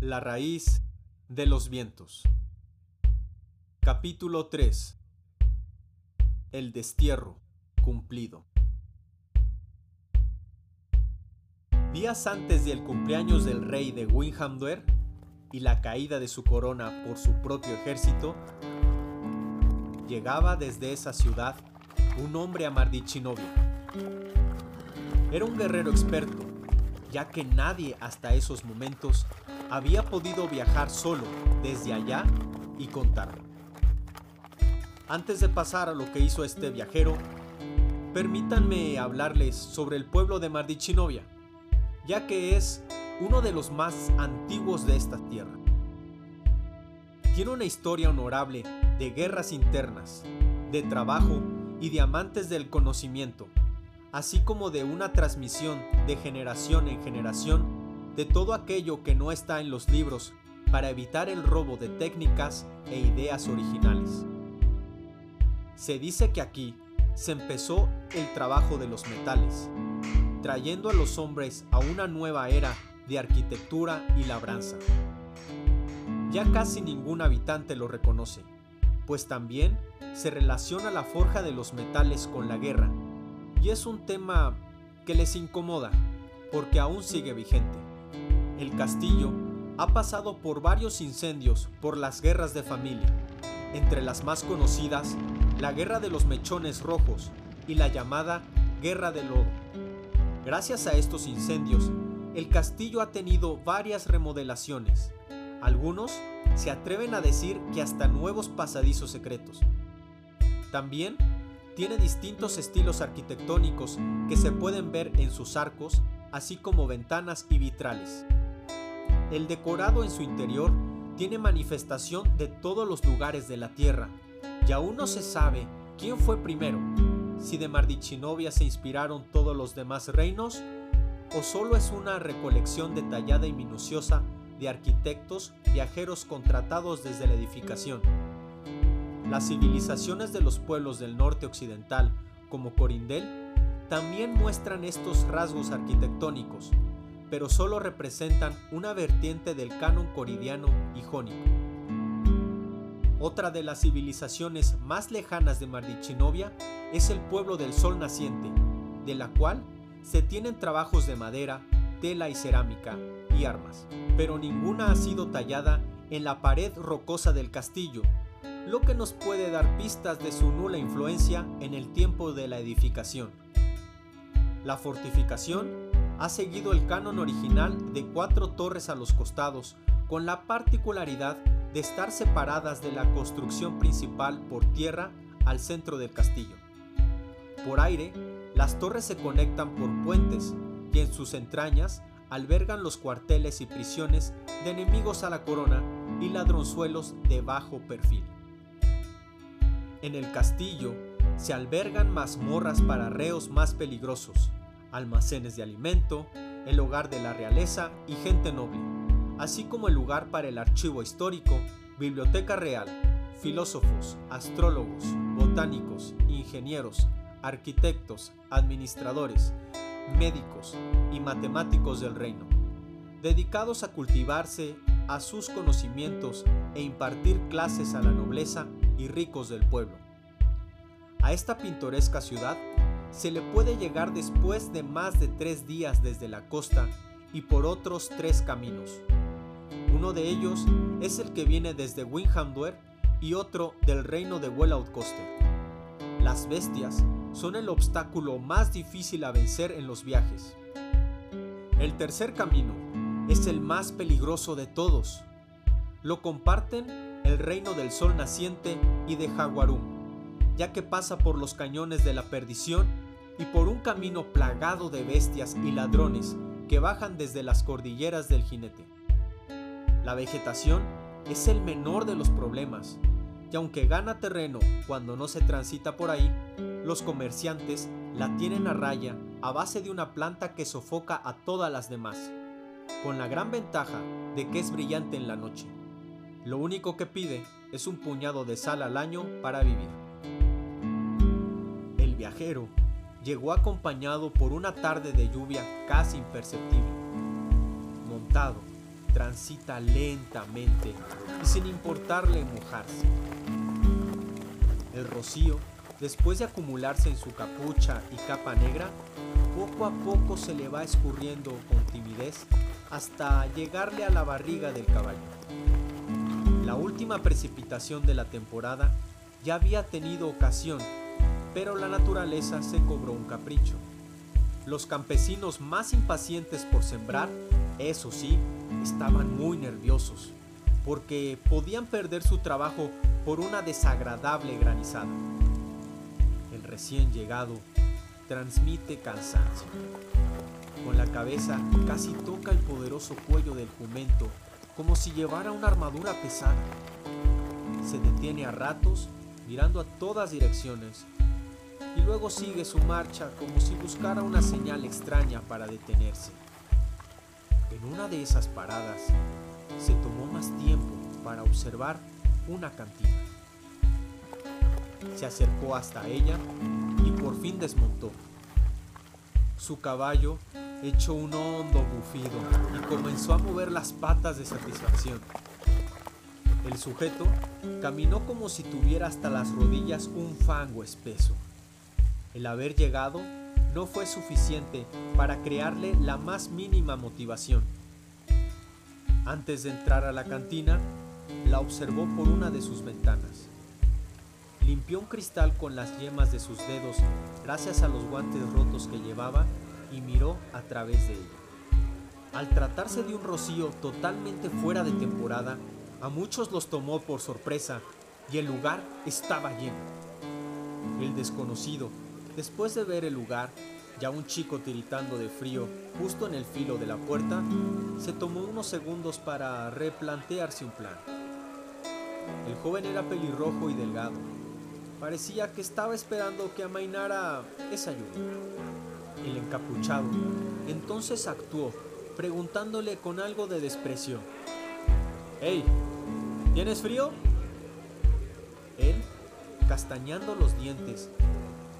La raíz de los vientos. Capítulo 3. El destierro cumplido. Días antes del cumpleaños del rey de Windhamduer y la caída de su corona por su propio ejército, llegaba desde esa ciudad un hombre a Mardichinovia. Era un guerrero experto, ya que nadie hasta esos momentos había podido viajar solo desde allá y contarlo. Antes de pasar a lo que hizo este viajero, permítanme hablarles sobre el pueblo de Mardichinovia, ya que es uno de los más antiguos de esta tierra. Tiene una historia honorable de guerras internas, de trabajo y de amantes del conocimiento, así como de una transmisión de generación en generación de todo aquello que no está en los libros para evitar el robo de técnicas e ideas originales. Se dice que aquí se empezó el trabajo de los metales, trayendo a los hombres a una nueva era de arquitectura y labranza. Ya casi ningún habitante lo reconoce, pues también se relaciona la forja de los metales con la guerra, y es un tema que les incomoda, porque aún sigue vigente. El castillo ha pasado por varios incendios por las guerras de familia, entre las más conocidas la Guerra de los Mechones Rojos y la llamada Guerra del Lodo. Gracias a estos incendios, el castillo ha tenido varias remodelaciones. Algunos se atreven a decir que hasta nuevos pasadizos secretos. También tiene distintos estilos arquitectónicos que se pueden ver en sus arcos, así como ventanas y vitrales. El decorado en su interior tiene manifestación de todos los lugares de la tierra, y aún no se sabe quién fue primero, si de Mardichinovia se inspiraron todos los demás reinos o solo es una recolección detallada y minuciosa de arquitectos viajeros contratados desde la edificación. Las civilizaciones de los pueblos del norte occidental, como Corindel, también muestran estos rasgos arquitectónicos, pero solo representan una vertiente del canon coridiano y jónico. Otra de las civilizaciones más lejanas de Mardichinovia es el pueblo del sol naciente, de la cual se tienen trabajos de madera, tela y cerámica y armas, pero ninguna ha sido tallada en la pared rocosa del castillo, lo que nos puede dar pistas de su nula influencia en el tiempo de la edificación. La fortificación ha seguido el canon original de cuatro torres a los costados, con la particularidad de estar separadas de la construcción principal por tierra al centro del castillo. Por aire, las torres se conectan por puentes y en sus entrañas albergan los cuarteles y prisiones de enemigos a la corona y ladronzuelos de bajo perfil. En el castillo se albergan mazmorras para reos más peligrosos, almacenes de alimento, el hogar de la realeza y gente noble así como el lugar para el archivo histórico, biblioteca real, filósofos, astrólogos, botánicos, ingenieros, arquitectos, administradores, médicos y matemáticos del reino, dedicados a cultivarse a sus conocimientos e impartir clases a la nobleza y ricos del pueblo. A esta pintoresca ciudad se le puede llegar después de más de tres días desde la costa y por otros tres caminos. Uno de ellos es el que viene desde Windhamduer y otro del reino de Wellout Coaster. Las bestias son el obstáculo más difícil a vencer en los viajes. El tercer camino es el más peligroso de todos. Lo comparten el reino del sol naciente y de Jaguarum, ya que pasa por los cañones de la perdición y por un camino plagado de bestias y ladrones que bajan desde las cordilleras del jinete. La vegetación es el menor de los problemas, y aunque gana terreno cuando no se transita por ahí, los comerciantes la tienen a raya a base de una planta que sofoca a todas las demás, con la gran ventaja de que es brillante en la noche. Lo único que pide es un puñado de sal al año para vivir. El viajero llegó acompañado por una tarde de lluvia casi imperceptible. Montado transita lentamente y sin importarle mojarse. El rocío, después de acumularse en su capucha y capa negra, poco a poco se le va escurriendo con timidez hasta llegarle a la barriga del caballo. La última precipitación de la temporada ya había tenido ocasión, pero la naturaleza se cobró un capricho. Los campesinos más impacientes por sembrar, eso sí, estaban muy nerviosos, porque podían perder su trabajo por una desagradable granizada. El recién llegado transmite cansancio. Con la cabeza casi toca el poderoso cuello del jumento, como si llevara una armadura pesada. Se detiene a ratos, mirando a todas direcciones, y luego sigue su marcha como si buscara una señal extraña para detenerse. En una de esas paradas, se tomó más tiempo para observar una cantina. Se acercó hasta ella y por fin desmontó. Su caballo echó un hondo bufido y comenzó a mover las patas de satisfacción. El sujeto caminó como si tuviera hasta las rodillas un fango espeso. El haber llegado no fue suficiente para crearle la más mínima motivación. Antes de entrar a la cantina, la observó por una de sus ventanas. Limpió un cristal con las yemas de sus dedos gracias a los guantes rotos que llevaba y miró a través de ella. Al tratarse de un rocío totalmente fuera de temporada, a muchos los tomó por sorpresa y el lugar estaba lleno. El desconocido, Después de ver el lugar, ya un chico tiritando de frío justo en el filo de la puerta, se tomó unos segundos para replantearse un plan. El joven era pelirrojo y delgado. Parecía que estaba esperando que amainara esa lluvia. El encapuchado entonces actuó, preguntándole con algo de desprecio. ¡Hey! ¿Tienes frío? Él, castañando los dientes,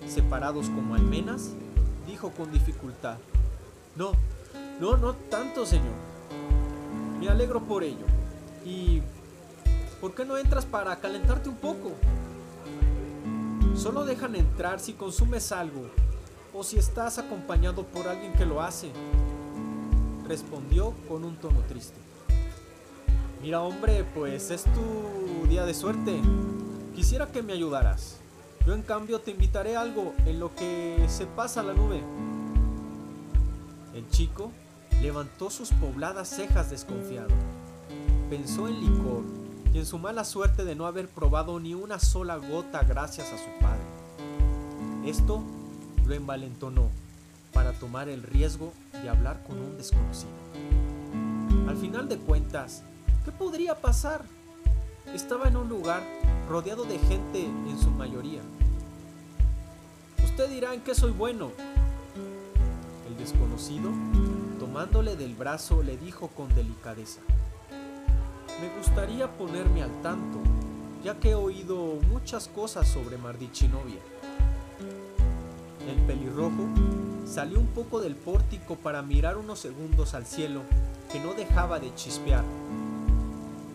separados como almenas, dijo con dificultad, No, no, no tanto, señor. Me alegro por ello. ¿Y por qué no entras para calentarte un poco? Solo dejan entrar si consumes algo o si estás acompañado por alguien que lo hace, respondió con un tono triste. Mira hombre, pues es tu día de suerte. Quisiera que me ayudaras. Yo en cambio te invitaré a algo en lo que se pasa la nube. El chico levantó sus pobladas cejas desconfiado. Pensó en licor y en su mala suerte de no haber probado ni una sola gota gracias a su padre. Esto envalentonó para tomar el riesgo de hablar con un desconocido. Al final de cuentas, ¿qué podría pasar? Estaba en un lugar rodeado de gente en su mayoría. Usted dirá en qué soy bueno. El desconocido, tomándole del brazo, le dijo con delicadeza. Me gustaría ponerme al tanto, ya que he oído muchas cosas sobre Mardichinovia. El pelirrojo salió un poco del pórtico para mirar unos segundos al cielo que no dejaba de chispear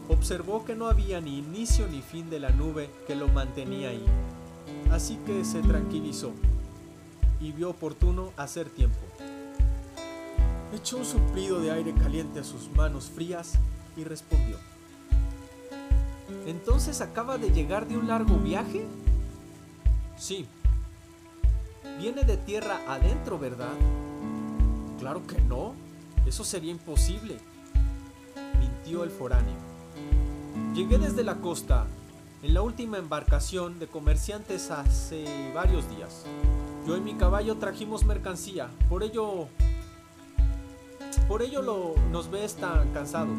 observó que no había ni inicio ni fin de la nube que lo mantenía ahí, así que se tranquilizó y vio oportuno hacer tiempo. Echó un suplido de aire caliente a sus manos frías y respondió. ¿Entonces acaba de llegar de un largo viaje? Sí. Viene de tierra adentro, ¿verdad? Claro que no. Eso sería imposible. Mintió el foráneo. Llegué desde la costa, en la última embarcación de comerciantes hace varios días. Yo y mi caballo trajimos mercancía, por ello... Por ello lo, nos ves tan cansados.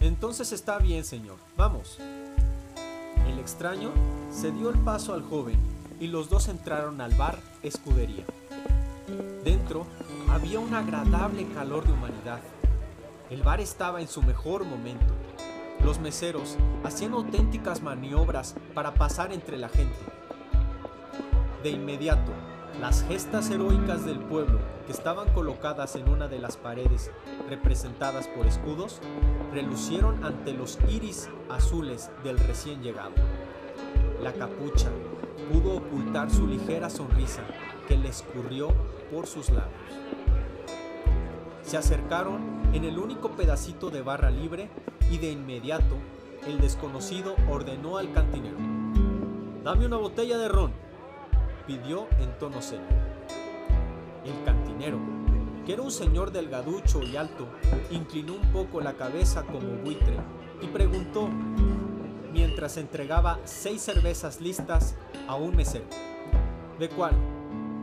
Entonces está bien, señor. Vamos. El extraño se dio el paso al joven y los dos entraron al bar Escudería. Dentro había un agradable calor de humanidad. El bar estaba en su mejor momento. Los meseros hacían auténticas maniobras para pasar entre la gente. De inmediato, las gestas heroicas del pueblo que estaban colocadas en una de las paredes representadas por escudos, relucieron ante los iris azules del recién llegado. La capucha pudo ocultar su ligera sonrisa que le escurrió por sus labios. Se acercaron en el único pedacito de barra libre y de inmediato el desconocido ordenó al cantinero. Dame una botella de ron, pidió en tono serio. El cantinero, que era un señor delgaducho y alto, inclinó un poco la cabeza como buitre y preguntó, mientras entregaba seis cervezas listas a un mesero. ¿De cuál?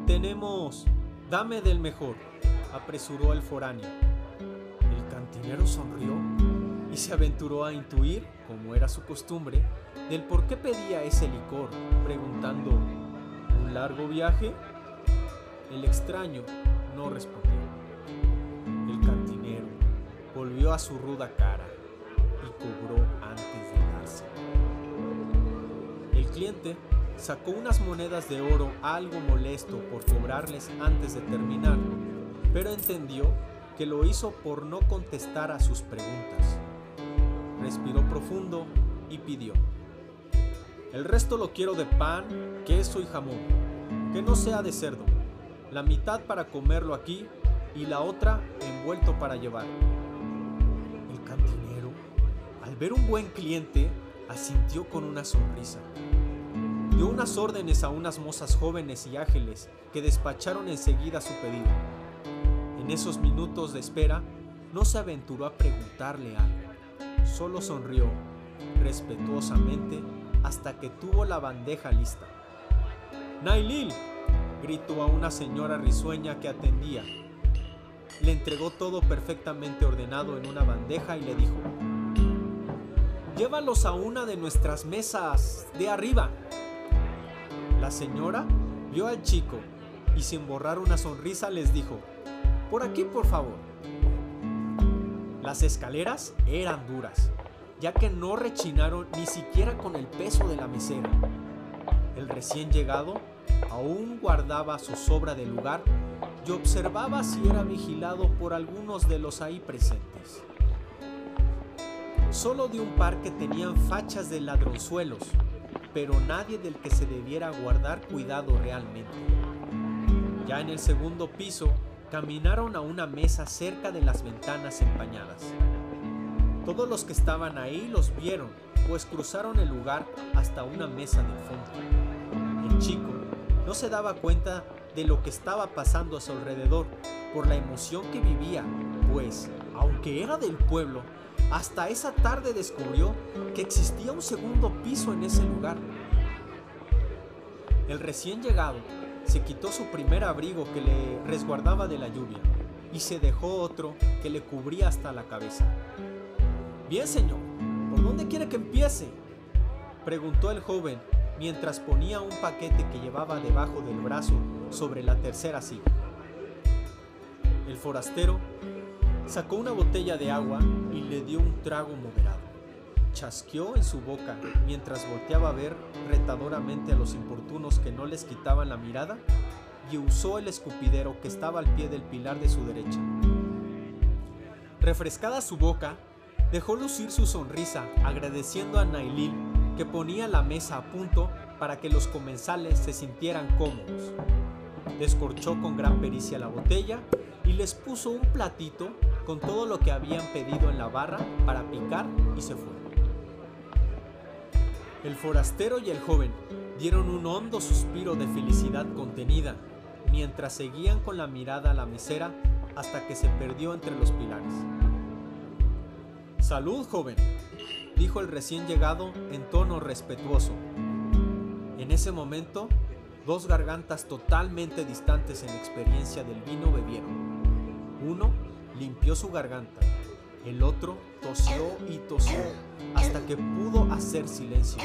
Tenemos... Dame del mejor, apresuró el foráneo. El cantinero sonrió y se aventuró a intuir, como era su costumbre, del por qué pedía ese licor, preguntando, ¿un largo viaje? El extraño no respondió. El cantinero volvió a su ruda cara y cobró cliente sacó unas monedas de oro algo molesto por cobrarles antes de terminar, pero entendió que lo hizo por no contestar a sus preguntas. Respiró profundo y pidió. El resto lo quiero de pan, queso y jamón, que no sea de cerdo. La mitad para comerlo aquí y la otra envuelto para llevar. El cantinero, al ver un buen cliente, asintió con una sonrisa. Dio unas órdenes a unas mozas jóvenes y ágiles que despacharon enseguida su pedido. En esos minutos de espera, no se aventuró a preguntarle algo. Solo sonrió respetuosamente hasta que tuvo la bandeja lista. Nailil, gritó a una señora risueña que atendía. Le entregó todo perfectamente ordenado en una bandeja y le dijo, Llévalos a una de nuestras mesas de arriba. La señora vio al chico y sin borrar una sonrisa les dijo, Por aquí por favor. Las escaleras eran duras ya que no rechinaron ni siquiera con el peso de la mesera. El recién llegado aún guardaba su sobra de lugar y observaba si era vigilado por algunos de los ahí presentes. Solo de un par que tenían fachas de ladronzuelos, pero nadie del que se debiera guardar cuidado realmente. Ya en el segundo piso, caminaron a una mesa cerca de las ventanas empañadas. Todos los que estaban ahí los vieron, pues cruzaron el lugar hasta una mesa del fondo. El chico no se daba cuenta de lo que estaba pasando a su alrededor por la emoción que vivía, pues, aunque era del pueblo, hasta esa tarde descubrió que existía un segundo piso en ese lugar. El recién llegado se quitó su primer abrigo que le resguardaba de la lluvia y se dejó otro que le cubría hasta la cabeza. Bien, señor, ¿por dónde quiere que empiece? Preguntó el joven mientras ponía un paquete que llevaba debajo del brazo sobre la tercera silla. El forastero sacó una botella de agua y le dio un trago moderado. Chasqueó en su boca mientras volteaba a ver retadoramente a los importunos que no les quitaban la mirada y usó el escupidero que estaba al pie del pilar de su derecha. Refrescada su boca, Dejó lucir su sonrisa agradeciendo a Nailil que ponía la mesa a punto para que los comensales se sintieran cómodos. Descorchó con gran pericia la botella y les puso un platito con todo lo que habían pedido en la barra para picar y se fue. El forastero y el joven dieron un hondo suspiro de felicidad contenida mientras seguían con la mirada a la mesera hasta que se perdió entre los pilares. Salud, joven, dijo el recién llegado en tono respetuoso. En ese momento, dos gargantas totalmente distantes en experiencia del vino bebieron. Uno limpió su garganta, el otro tosió y tosió hasta que pudo hacer silencio.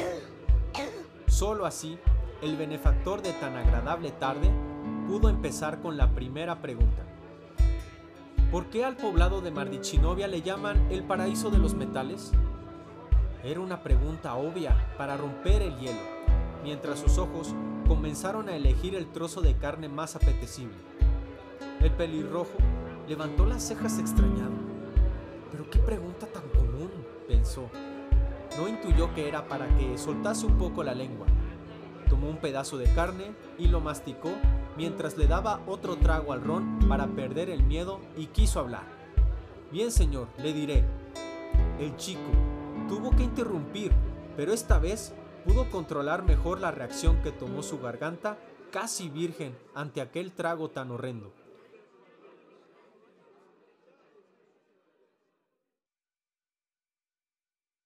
Solo así, el benefactor de tan agradable tarde pudo empezar con la primera pregunta. ¿Por qué al poblado de Mardichinovia le llaman el paraíso de los metales? Era una pregunta obvia para romper el hielo, mientras sus ojos comenzaron a elegir el trozo de carne más apetecible. El pelirrojo levantó las cejas extrañado. Pero qué pregunta tan común, pensó. No intuyó que era para que soltase un poco la lengua. Tomó un pedazo de carne y lo masticó mientras le daba otro trago al ron para perder el miedo y quiso hablar. Bien, señor, le diré. El chico tuvo que interrumpir, pero esta vez pudo controlar mejor la reacción que tomó su garganta casi virgen ante aquel trago tan horrendo.